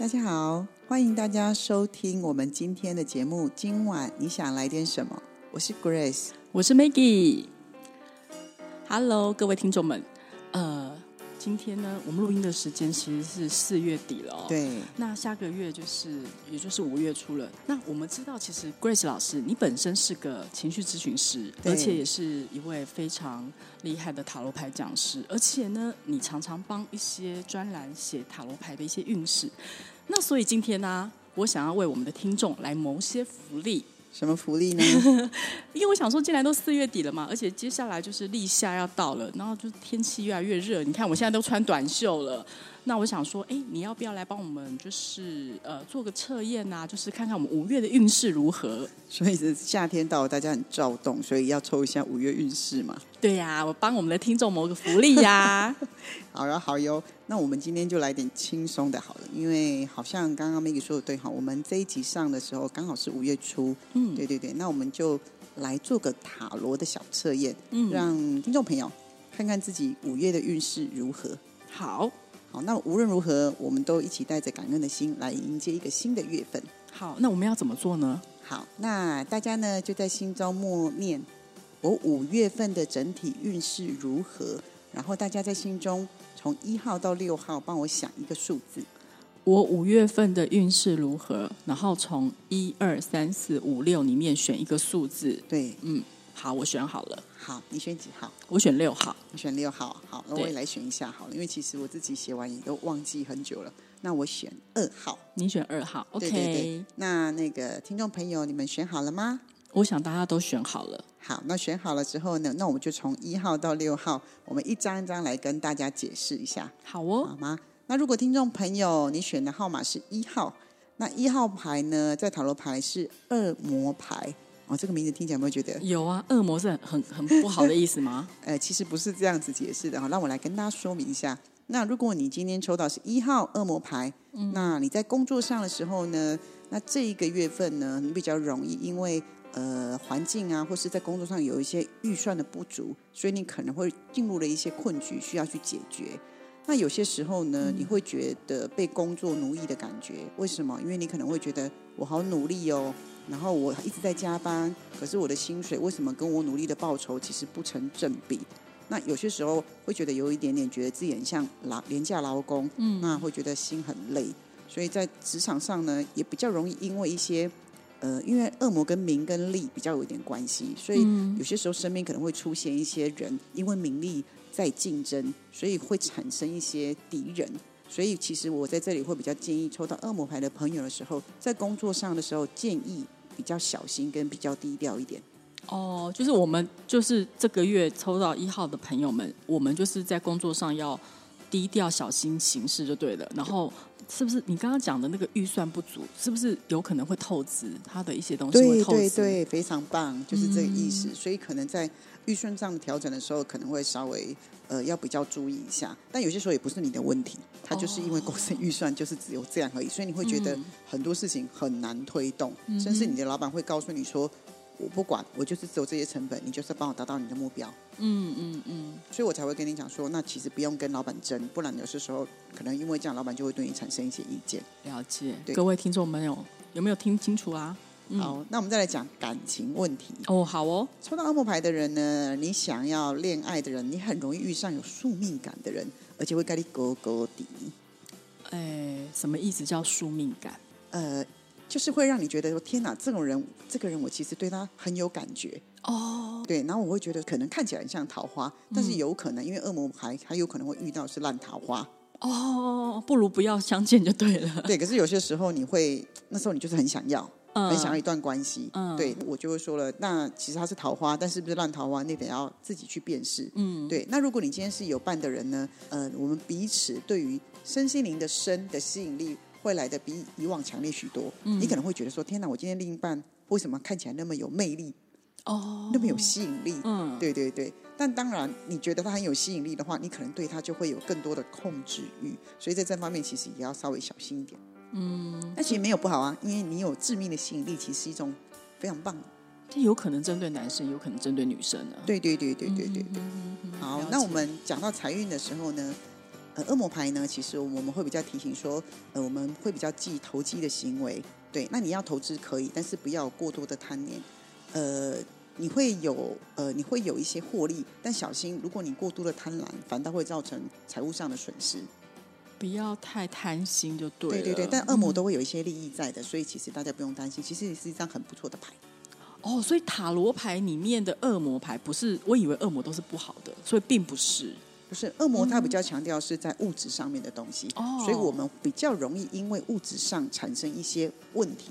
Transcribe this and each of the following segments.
大家好，欢迎大家收听我们今天的节目。今晚你想来点什么？我是 Grace，我是 Maggie。Hello，各位听众们，今天呢，我们录音的时间其实是四月底了哦。对，那下个月就是，也就是五月初了。那我们知道，其实 Grace 老师，你本身是个情绪咨询师，而且也是一位非常厉害的塔罗牌讲师，而且呢，你常常帮一些专栏写塔罗牌的一些运势。那所以今天呢、我想要为我们的听众来谋些福利。什么福利呢？因为我想说，既然都四月底了嘛，而且接下来就是立夏要到了，然后就天气越来越热，你看我现在都穿短袖了。那我想说，哎，你要不要来帮我们，就是呃做个测验呐、就是看看我们五月的运势如何？所以是夏天到了，大家很躁动，所以要抽一下五月运势嘛。对呀、我帮我们的听众谋个福利呀、好哟，好哟。那我们今天就来点轻松的，好了，因为好像刚刚 Maggie 说的对哈，我们这一集上的时候刚好是五月初，嗯对对对，那我们就来做个塔罗的小测验，嗯，让听众朋友看看自己五月的运势如何。好好，那无论如何，我们都一起带着感恩的心来迎接一个新的月份。好，那我们要怎么做呢？好，那大家呢就在心中默念我五月份的整体运势如何，然后大家在心中从一号到六号帮我想一个数字。我五月份的运势如何？然后从一二三四五六里面选一个数字。对，嗯，好，我选好了，好，你选几号？我选六号。你选六号。好，那我也来选一下好了，因为其实我自己写完也都忘记很久了。那我选二号。你选二号，OK。对对对。那那个听众朋友，你们选好了吗？我想大家都选好了。好，那选好了之后呢，那我们就从一号到六号，我们一张一张来跟大家解释一下。好哦，好吗？那如果听众朋友你选的号码是一号，那一号牌呢，在塔罗牌是恶魔牌哦，这个名字听起来有没有觉得？有啊，恶魔是很很很不好的意思吗？呃，其实不是这样子解释的哈，让我来跟大家说明一下。那如果你今天抽到是一号恶魔牌，那你在工作上的时候呢，那这一个月份呢，你比较容易因为呃环境啊，或是在工作上有一些预算的不足，所以你可能会进入了一些困局，需要去解决。那有些时候呢，你会觉得被工作奴役的感觉，为什么？因为你可能会觉得我好努力哦，然后我一直在加班，可是我的薪水为什么跟我努力的报酬其实不成正比？那有些时候会觉得有一点点觉得自己很像劳廉价劳工，嗯，那会觉得心很累，所以在职场上呢，也比较容易因为一些呃，因为恶魔跟名跟利比较有一点关系，所以有些时候身边可能会出现一些人因为名利在竞争，所以会产生一些敌人。所以其实我在这里会比较建议抽到恶魔牌的朋友的时候，在工作上的时候建议比较小心跟比较低调一点。哦，就是我们就是这个月抽到一号的朋友们，我们就是在工作上要低调小心行事就对了。然后是不是你刚刚讲的那个预算不足，是不是有可能会透支它的一些东西会对透支？对对，非常棒，就是这个意思。所以可能在预算上调整的时候，可能会稍微呃要比较注意一下。但有些时候也不是你的问题，它就是因为公司预算就是只有这样而已，所以你会觉得很多事情很难推动，甚至你的老板会告诉你说。我不管，我就是只有这些成本，你就是帮我达到你的目标，嗯嗯嗯，所以我才会跟你讲说，那其实不用跟老板争，不然有些时候可能因为这样，老板就会对你产生一些意见。了解。对各位听众朋友，有没有听清楚啊？嗯好，那我们再来讲感情问题。哦，好哦，抽到恶魔牌的人呢，你想要恋爱的人，你很容易遇上有宿命感的人，而且会跟你勾勾底。哎，什么意思叫宿命感？呃，就是会让你觉得说，天哪，这种人，这个人我其实对他很有感觉。哦，对，然后我会觉得可能看起来很像桃花，但是有可能因为恶魔还，还有可能会遇到是烂桃花。哦，不如不要相见就对了。对，可是有些时候你会，那时候你就是很想要，很想要一段关系，嗯对我就会说了，那其实他是桃花，但是不是烂桃花，那得要自己去辨识。嗯，对，那如果你今天是有伴的人呢，呃，我们彼此对于身心灵的身的吸引力会来的比以往强烈许多。嗯你可能会觉得说，天哪，我今天另一半为什么看起来那么有魅力，哦，那么有吸引力？嗯，对对对，但当然，你觉得他很有吸引力的话，你可能对他就会有更多的控制欲，所以在这方面其实也要稍微小心一点。嗯，那其实没有不好啊，因为你有致命的吸引力，其实是一种非常棒的。这有可能针对男生，有可能针对女生呢。对对对对对对对。嗯好那我们讲到财运的时候呢，呃，恶魔牌呢，其实我们会比较提醒说，呃，我们会比较忌投机的行为。对，那你要投资可以，但是不要过多的贪念。呃，你会有呃，你会有一些获利，但小心，如果你过度的贪婪，反倒会造成财务上的损失。不要太贪心就对了。对对对，但恶魔嗯都会有一些利益在的，所以其实大家不用担心，其实是一张很不错的牌。哦，所以塔罗牌里面的恶魔牌不是，我以为恶魔都是不好的，所以并不是。不是恶魔，它比较强调是在物质上面的东西，哦所以我们比较容易因为物质上产生一些问题。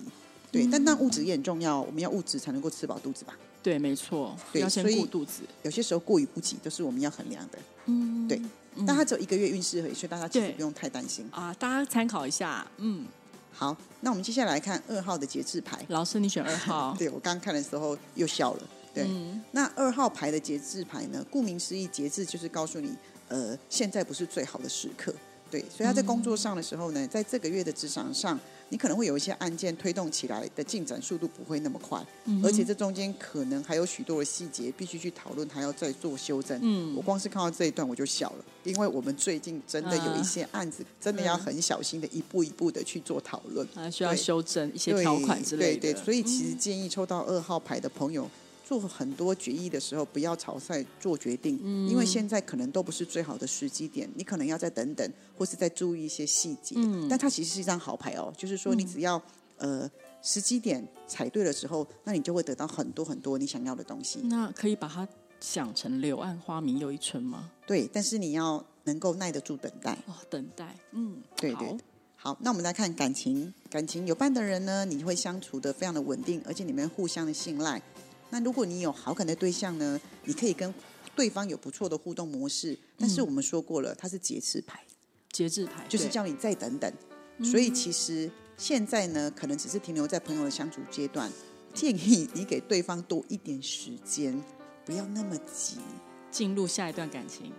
对，嗯但但物质也很重要，我们要物质才能够吃饱肚子吧。对，没错，对要先所以顾肚子。有些时候过于不及都是我们要衡量的。嗯，对，但他只有一个月运势而已，所以大家其实不用太担心。啊，大家参考一下。嗯，好，那我们接下来看二号的节制牌。老师你选二号。对我刚刚看的时候又笑了。对，嗯那二号牌的节制牌呢？顾名思义，节制就是告诉你，呃，现在不是最好的时刻。对，所以他在工作上的时候呢，在这个月的职场上，你可能会有一些案件推动起来的进展速度不会那么快，嗯而且这中间可能还有许多的细节必须去讨论，还要再做修正。嗯我光是看到这一段我就笑了，因为我们最近真的有一些案子，真的要很小心的一步一步的去做讨论。啊需要修正一些条款之类的。对对，所以其实建议抽到二号牌的朋友，做很多决议的时候，不要草率做决定，嗯因为现在可能都不是最好的时机点，你可能要再等等，或是再注意一些细节。嗯但它其实是一张好牌哦，就是说你只要、呃时机点踩对的时候，那你就会得到很多很多你想要的东西。那可以把它想成柳暗花明又一村吗？对，但是你要能够耐得住等待。哦，等待，嗯，对对好，那我们来看感情。感情有伴的人呢，你会相处的非常的稳定，而且你们互相的信赖。那如果你有好感的对象呢，你可以跟对方有不错的互动模式。但是我们说过了，它是节制牌，节制牌就是叫你再等等。所以其实现在呢，可能只是停留在朋友的相处阶段，建议你给对方多一点时间，不要那么急。进入下一段感情。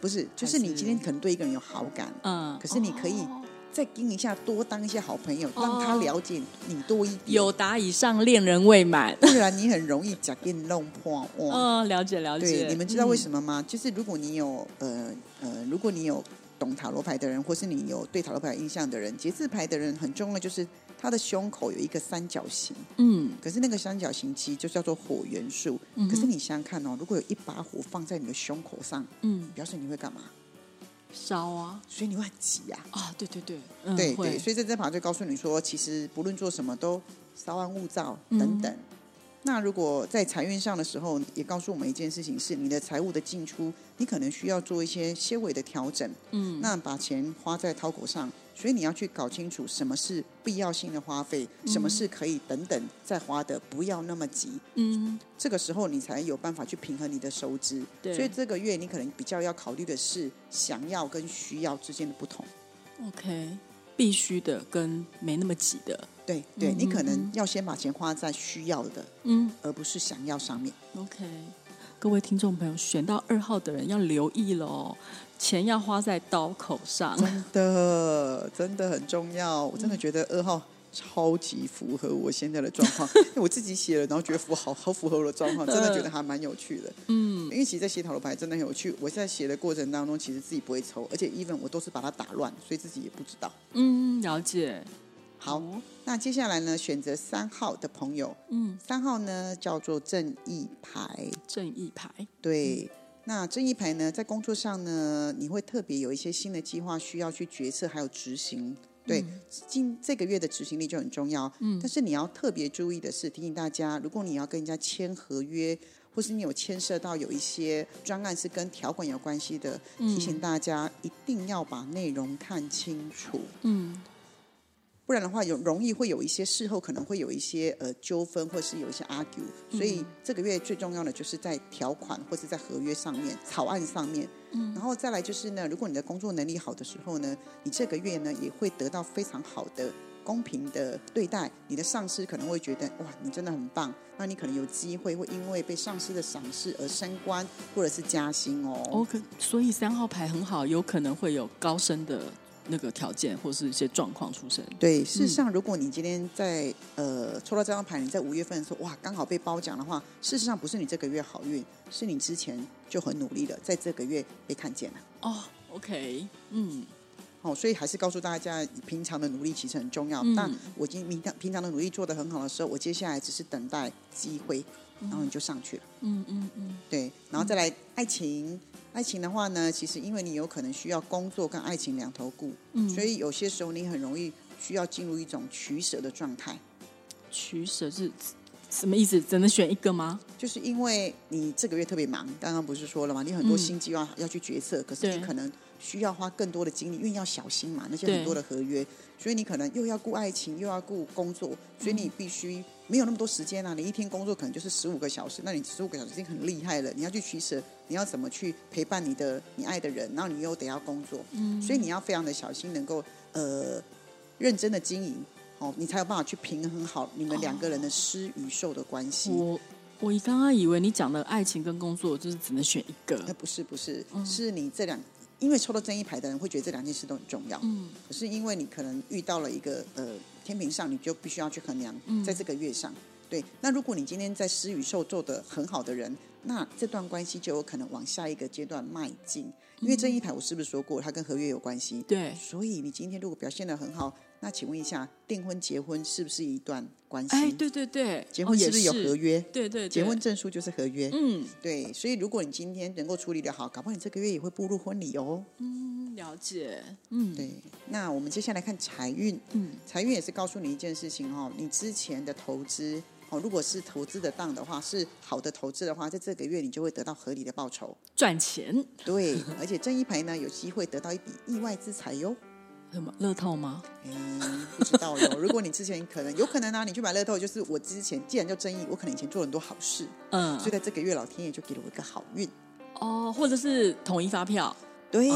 不是，就是你今天可能对一个人有好感，嗯，可是你可以哦再盯一下，多当一些好朋友，让他了解你多一点。有答以上，恋人未满。不然你很容易假给你弄破哇。嗯，了解了解。对，你们知道为？什么吗？就是如果你有呃呃，如果你有懂塔罗牌的人，或是你有对塔罗牌有印象的人，节制牌的人很重要，就是他的胸口有一个三角形，嗯，可是那个三角形其实就叫做火元素。可是你想想看哦，如果有一把火放在你的胸口上，嗯，表示你会干嘛？烧啊所以你会很急啊。啊，对对对，对对，所以在这法就告诉你说，其实不论做什么都稍安勿躁嗯等等。那如果在财运上的时候，也告诉我们一件事情是，你的财务的进出，你可能需要做一些些微的调整。嗯，那把钱花在掏口上，所以你要去搞清楚什么是必要性的花费，什么是可以等等再花的，不要那么急。嗯，这个时候你才有办法去平衡你的收支。对所以这个月你可能比较要考虑的是想要跟需要之间的不同。OK，必须的跟没那么急的，对对，嗯你可嗯能要先把钱花在需要的，嗯而不是想要上面。，OK。各位听众朋友，选到二号的人要留意了哦，钱要花在刀口上。真的，真的很重要。我真的觉得二号超级符合我现在的状况，因为我自己写了，然后觉得符好好符合我的状况，真的觉得还蛮有趣的。嗯，因为其实，在写塔罗牌真的很有趣。我在写的过程当中，其实自己不会抽，而且 even 我都是把它打乱，所以自己也不知道。嗯，了解。好，那接下来呢，选择三号的朋友，嗯，三号呢叫做正义牌。正义牌。对，那正义牌呢，在工作上呢，你会特别有一些新的计划需要去决策，还有执行。对，今这个月的执行力就很重要。嗯，但是你要特别注意的是，提醒大家，如果你要跟人家签合约，或是你有牵涉到有一些专案是跟条款有关系的，提醒大家一定要把内容看清楚。嗯，不然的话有容易会有一些事后可能会有一些呃纠纷，或是有一些 argue。所以这个月最重要的就是在条款或是在合约上面、草案上面。嗯，然后再来就是呢，如果你的工作能力好的时候呢，你这个月呢也会得到非常好的。公平的对待你的上司，可能会觉得哇，你真的很棒。那你可能有机会会因为被上司的赏识而升官，或者是加薪哦。OK，所以三号牌很好，有可能会有高升的那个条件，或是一些状况出生。对，事实上，如果你今天在呃抽到这张牌，你在五月份的时候哇，刚好被褒奖的话，事实上不是你这个月好运，是你之前就很努力了，在这个月被看见了。哦，OK，嗯。哦，所以还是告诉大家，平常的努力其实很重要。但我今平常平常的努力做得很好的时候，我接下来只是等待机会，然后你就上去了。嗯嗯嗯，对。然后再来爱情，爱情的话呢，其实因为你有可能需要工作跟爱情两头顾，嗯所以有些时候你很容易需要进入一种取舍的状态。取舍是什么意思？只能选一个吗？就是因为你这个月特别忙，刚刚不是说了吗？你很多新计划要去决策，可是你可能。需要花更多的精力，因为要小心嘛，那些很多的合约，所以你可能又要顾爱情，又要顾工作，所以你必须没有那么多时间啊。你一天工作可能就是十五个小时，那你十五个小时已经很厉害了。你要去取舍，你要怎么去陪伴你的你爱的人，然后你又得要工作，嗯，所以你要非常的小心，能够呃认真的经营，哦，你才有办法去平衡好你们两个人的施与受的关系。我我刚刚以为你讲的爱情跟工作就是只能选一个，那不是不是，是你这两。因为抽到正一牌的人会觉得这两件事都很重要，嗯，可是因为你可能遇到了一个呃天平上，你就必须要去衡量，在这个月上，对。那如果你今天在施与受做的很好的人，那这段关系就有可能往下一个阶段迈进。因为这一排我是不是说过，它跟合约有关系？对。所以你今天如果表现的很好。那请问一下，订婚结婚是不是一段关系？哎，对对对，结婚是不是有合约？对对，结婚证书就是合约。嗯，对，所以如果你今天能够处理的好，搞不好你这个月也会步入婚礼哦。嗯，了解。嗯，对。那我们接下来看财运。嗯，财运也是告诉你一件事情哦，你之前的投资哦，如果是投资的当的话，是好的投资的话，在这个月你就会得到合理的报酬，赚钱。对，而且正一排呢，有机会得到一笔意外之财哟。什么乐透吗？嗯，不知道哟。如果你之前可能有可能啊，你去买乐透，就是我之前既然叫正义，我可能以前做了很多好事，嗯，所以在这个月老天爷就给了我一个好运哦，或者是统一发票，对，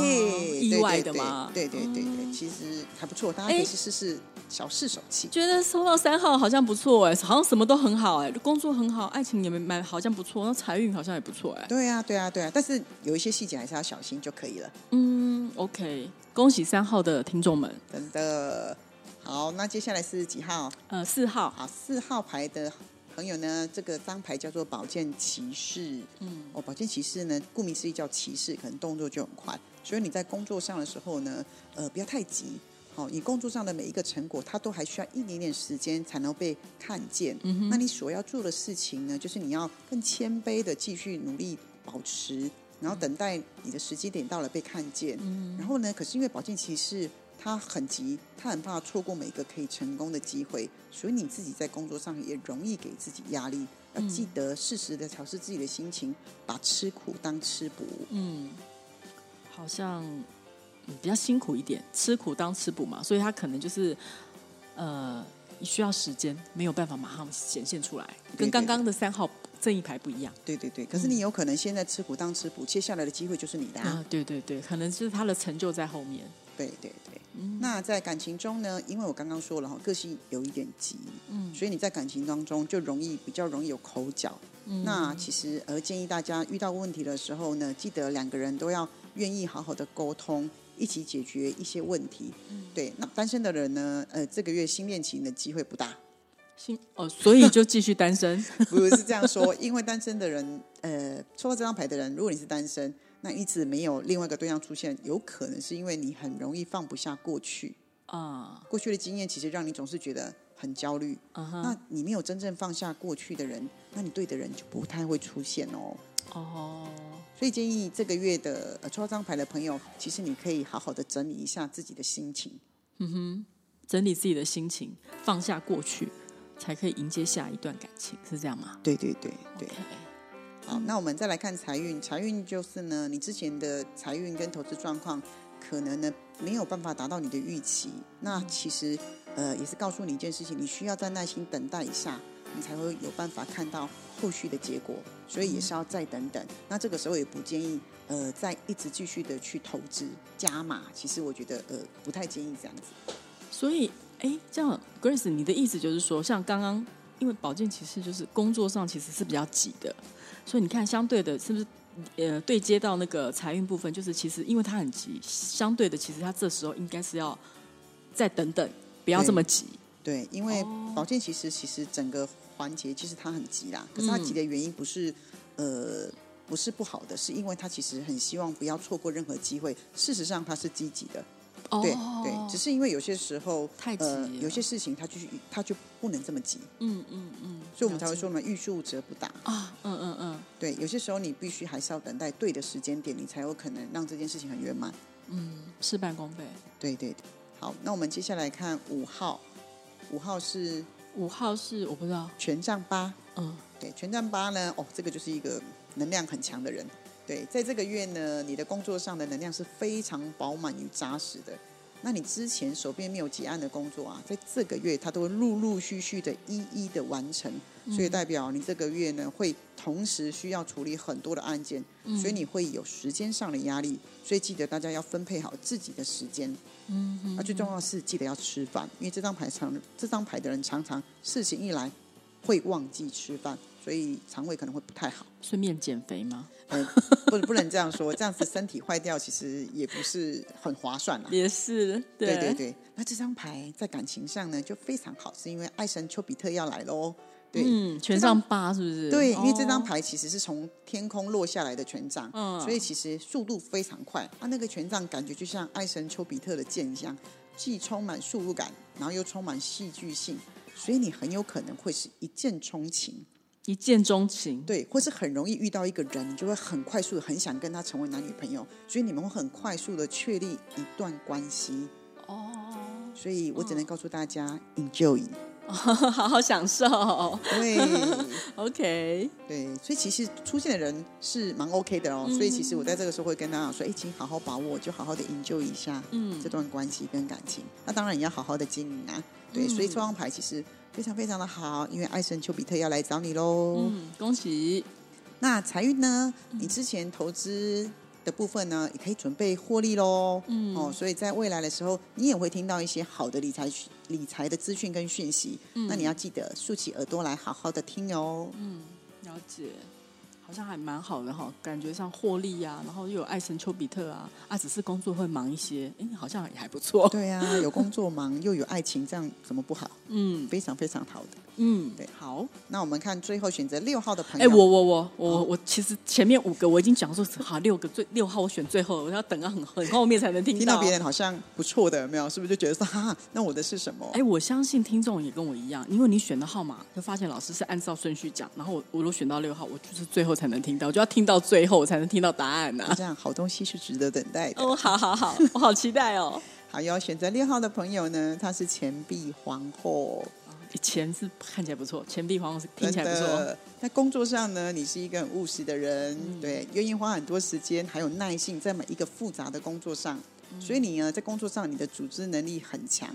意外的嘛？对对对对，其实还不错，大家可以去试试小试手气。觉得收到三号好像不错哎，好像什么都很好哎，工作很好，爱情也没买，好像不错，那财运好像也不错哎。对啊对啊对啊，但是有一些细节还是要小心就可以了。嗯，OK。恭喜三号的听众们！真的好，那接下来是几号？呃，四号。好，四号牌的朋友呢？这个张牌叫做宝剑骑士。嗯，哦，宝剑骑士呢，顾名思义叫骑士，可能动作就很快。所以你在工作上的时候呢，呃，不要太急。好，你工作上的每一个成果，它都还需要一点点时间才能被看见。嗯那你所要做的事情呢，就是你要更谦卑的继续努力保持。然后等待你的时机点到了被看见，然后呢？可是因为宝剑骑士他很急，他很怕错过每一个可以成功的机会，所以你自己在工作上也容易给自己压力。要记得适时的调试自己的心情，把吃苦当吃补。嗯，好像比较辛苦一点，吃苦当吃补嘛，所以他可能就是呃需要时间，没有办法马上显现出来，跟刚刚的三号。正一排不一样，对对对。可是你有可能现在吃苦当吃补，接下来的机会就是你的啊！对对对，可能是他的成就在后面。对对对。那在感情中呢？因为我刚刚说了哈，个性有一点急，嗯，所以你在感情当中就容易比较容易有口角。嗯。那其实而建议大家遇到问题的时候呢，记得两个人都要愿意好好的沟通，一起解决一些问题。嗯。对，那单身的人呢？呃，这个月新恋情的机会不大。新哦，所以就继续单身？不是这样说，因为单身的人，呃，抽到这张牌的人，如果你是单身，那一直没有另外一个对象出现，有可能是因为你很容易放不下过去啊。过去的经验其实让你总是觉得很焦虑。那你没有真正放下过去的人，那你对的人就不太会出现哦。哦，所以建议这个月的呃抽到这张牌的朋友，其实你可以好好的整理一下自己的心情。嗯哼，整理自己的心情，放下过去。才可以迎接下一段感情，是这样吗？对对对对。好，那我们再来看财运。财运就是呢，你之前的财运跟投资状况，可能呢没有办法达到你的预期。那其实呃，也是告诉你一件事情，你需要再耐心等待一下，你才会有办法看到后续的结果，所以也是要再等等。那这个时候也不建议呃再一直继续的去投资加码，其实我觉得呃不太建议这样子。所以，哎，这样，Grace，你的意思就是说，像刚刚，因为保健其实就是工作上其实是比较急的，所以你看，相对的，是不是呃对接到那个财运部分，就是其实因为他很急，相对的，其实他这时候应该是要再等等，不要这么急。对，因为保健其实其实整个环节其实他很急啦，可是他急的原因不是呃不是不好的，是因为他其实很希望不要错过任何机会。事实上，他是积极的。对对，只是因为有些时候太急，有些事情他就是它就不能这么急。嗯嗯嗯，所以我们才会说嘛，欲速则不达啊。嗯嗯嗯，对，有些时候你必须还是要等待对的时间点，你才有可能让这件事情很圆满。嗯，事半功倍。对对，好，那我们接下来看五号，五号是五号是我不知道权杖八。嗯，对，权杖八呢，哦，这个就是一个能量很强的人。对，在这个月呢，你的工作上的能量是非常饱满与扎实的。那你之前手边没有结案的工作啊，在这个月它都会陆陆续续的一一的完成，所以代表你这个月呢会同时需要处理很多的案件，所以你会有时间上的压力。所以记得大家要分配好自己的时间。嗯，那最重要的是记得要吃饭，因为这张牌常这张牌的人常常事情一来会忘记吃饭。所以肠胃可能会不太好，顺便减肥吗？嗯，不不能这样说，这样子身体坏掉，其实也不是很划算啦。也是，对对对。那这张牌在感情上呢，就非常好，是因为爱神丘比特要来喽。对，嗯，权杖八是不是？对，因为这张牌其实是从天空落下来的权杖，嗯，所以其实速度非常快。啊，那个权杖感觉就像爱神丘比特的剑一样，既充满速度感，然后又充满戏剧性，所以你很有可能会是一见钟情。一见钟情，对，或是很容易遇到一个人，你就会很快速的很想跟他成为男女朋友，所以你们会很快速的确立一段关系。哦，所以我只能告诉大家，enjoy，好好享受。对，OK，对，所以其实出现的人是蛮 OK 的哦。所以其实我在这个时候会跟大家说，哎，请好好把握，就好好的 enjoy 一下，嗯，这段关系跟感情。那当然也要好好的经营啊。对，所以这张牌其实。非常非常的好，因为爱神丘比特要来找你喽。嗯，恭喜。那财运呢？你之前投资的部分呢，也可以准备获利喽。嗯，哦，所以在未来的时候，你也会听到一些好的理财理财的资讯跟讯息。嗯，那你要记得竖起耳朵来，好好的听哦。嗯，了解。好像还蛮好的哈，感觉上获利呀，然后又有爱神丘比特啊，啊，只是工作会忙一些，哎，好像也还不错。对呀，有工作忙又有爱情，这样怎么不好？嗯，非常非常好的。嗯，对，好，那我们看最后选择六号的朋友。哎，我我我我我，其实前面五个我已经讲说，好六个最六号我选最后，我要等到很很后面才能听到。听到别人好像不错的，没有？是不是就觉得说，哈，那我的是什么？哎，我相信听众也跟我一样，因为你选的号码，就发现老师是按照顺序讲，然后我我如果选到六号，我就是最后才能听到，我就要听到最后我才能听到答案呢。这样好东西是值得等待的。哦，好好好，我好期待哦。好，要选择六号的朋友呢，他是钱币皇后。钱是看起来不错，钱币皇后是听起来不错。在工作上呢，你是一个很务实的人，对，愿意花很多时间还有耐性在每一个复杂的工作上。所以你呢，在工作上你的组织能力很强，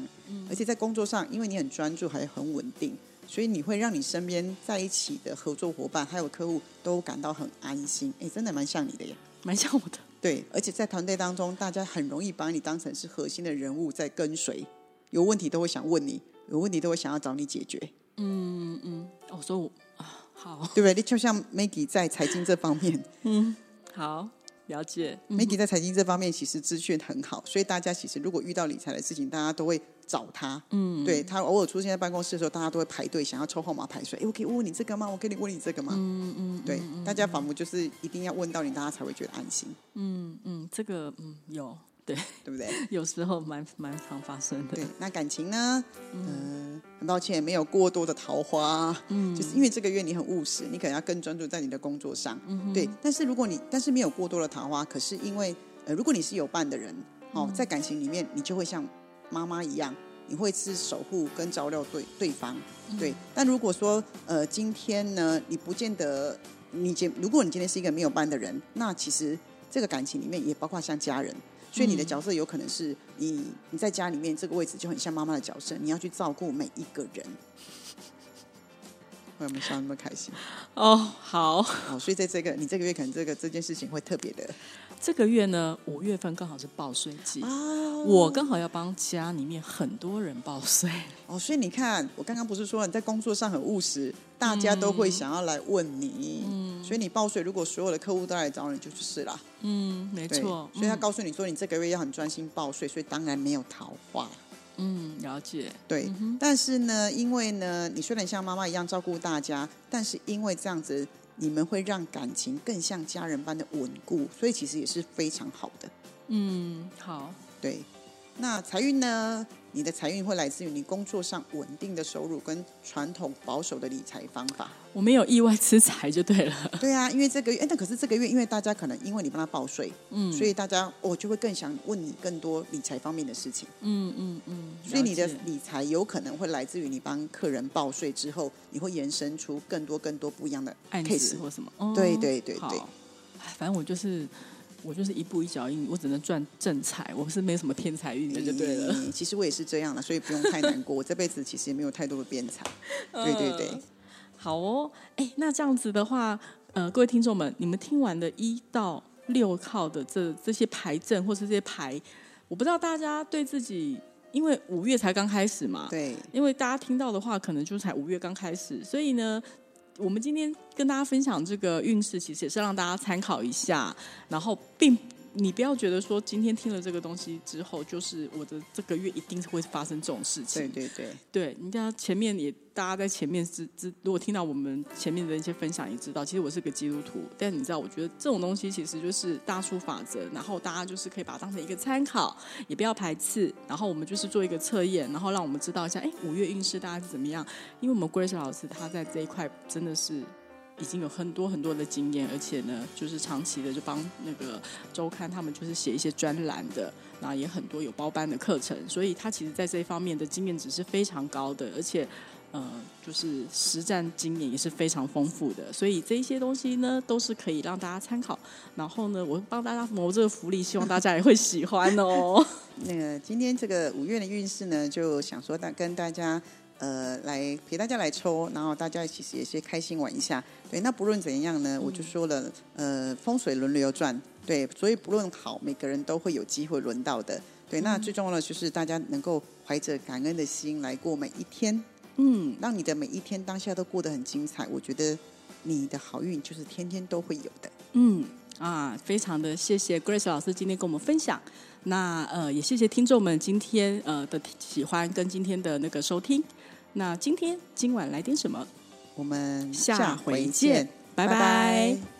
而且在工作上，因为你很专注还很稳定，所以你会让你身边在一起的合作伙伴还有客户都感到很安心。哎，真的蛮像你的呀，蛮像我的。对，而且在团队当中，大家很容易把你当成是核心的人物在跟随，有问题都会想问你。有问题都会想要找你解决。嗯嗯，我说我啊，好，对不对？你就像 Maggie 在财经这方面，嗯，好，了解。Maggie 在财经这方面其实资讯很好，所以大家其实如果遇到理财的事情，大家都会找他。嗯，对他偶尔出现在办公室的时候，大家都会排队想要抽号码牌说：“哎，我可以问问你这个吗？我可以问你这个吗？”嗯嗯，对，大家仿佛就是一定要问到你，大家才会觉得安心。嗯嗯，这个嗯有。对，对不对？有时候蛮蛮常发生的。对，那感情呢？嗯，很抱歉，没有过多的桃花。嗯，就是因为这个月你很务实，你可能要更专注在你的工作上。嗯，对。但是如果你但是没有过多的桃花，可是因为呃，如果你是有伴的人，哦，在感情里面你就会像妈妈一样，你会是守护跟照料对对方。对。但如果说呃，今天呢，你不见得你今如果你今天是一个没有伴的人，那其实。这个感情里面也包括像家人，所以你的角色有可能是你你在家里面这个位置就很像妈妈的角色，你要去照顾每一个人。我有没有笑那么开心？哦，好，哦，所以在这个你这个月可能这个这件事情会特别的这个月呢，五月份刚好是报税季，啊我刚好要帮家里面很多人报税。哦，所以你看，我刚刚不是说你在工作上很务实，大家都会想要来问你，嗯，所以你报税，如果所有的客户都来找你，就是啦，嗯，没对，错，所以他嗯告诉你说你这个月要很专心报税，所以当然没有桃花。嗯了解，对，但是呢，因为呢，你虽然像妈妈一样照顾大家，但是因为这样子，你们会让感情更像家人般的稳固，所以其实也是非常好的。嗯，好，对，那财运呢？你的财运会来自于你工作上稳定的收入跟传统保守的理财方法。我没有意外之财就对了。对啊，因为这个月，哎，那可是这个月，因为大家可能因为你帮他报税，嗯所以大家我就会更想问你更多理财方面的事情。嗯嗯嗯，所以你的理财有可能会来自于你帮客人报税之后，你会延伸出更多更多不一样的案 case 子。或什么？哦对对对对哎反正我就是我就是一步一脚印，我只能赚正财，我是没有什么偏财运的，就对了。嗯其实我也是这样的，所以不用太难过。我这辈子其实也没有太多的偏财。对对对嗯，好哦，哎，那这样子的话，呃，各位听众们，你们听完的一到六号的这这些牌阵或是这些牌，我不知道大家对自己，因为五月才刚开始嘛，对因为大家听到的话，可能就才五月刚开始，所以呢，我们今天跟大家分享这个运势，其实也是让大家参考一下，然后并你不要觉得说今天听了这个东西之后，就是我的这个月一定是会发生这种事情。对对对，对，你看前面也大家在前面知知，如果听到我们前面的一些分享，也知道，其实我是个基督徒，但你知道，我觉得这种东西其实就是大数法则，然后大家就是可以把它当成一个参考，也不要排斥，然后我们就是做一个测验，然后让我们知道一下，哎，五月运势大概是怎么样？因为我们 Grace 老师他在这一块真的是。已经有很多很多的经验，而且呢，就是长期的就帮那个周刊他们就是写一些专栏的，然后也很多有包班的课程，所以他其实在这一方面的经验值是非常高的，而且呃，就是实战经验也是非常丰富的，所以这些东西呢，都是可以让大家参考。然后呢，我帮大家谋这个福利，希望大家也会喜欢哦。那个今天这个五月的运势呢，就想说大跟大家呃来陪大家来抽，然后大家其实也是开心玩一下。对，那不论怎样呢，我就说了，呃，风水轮流转，对，所以不论好，每个人都会有机会轮到的。对，那最重要的就是大家能够怀着感恩的心来过每一天，嗯，让你的每一天当下都过得很精彩。我觉得你的好运就是天天都会有的。嗯啊，非常的谢谢 Grace 老师今天跟我们分享。那呃，也谢谢听众们今天呃的喜欢跟今天的那个收听。那今天今晚来点什么？我们下回回见拜拜。拜拜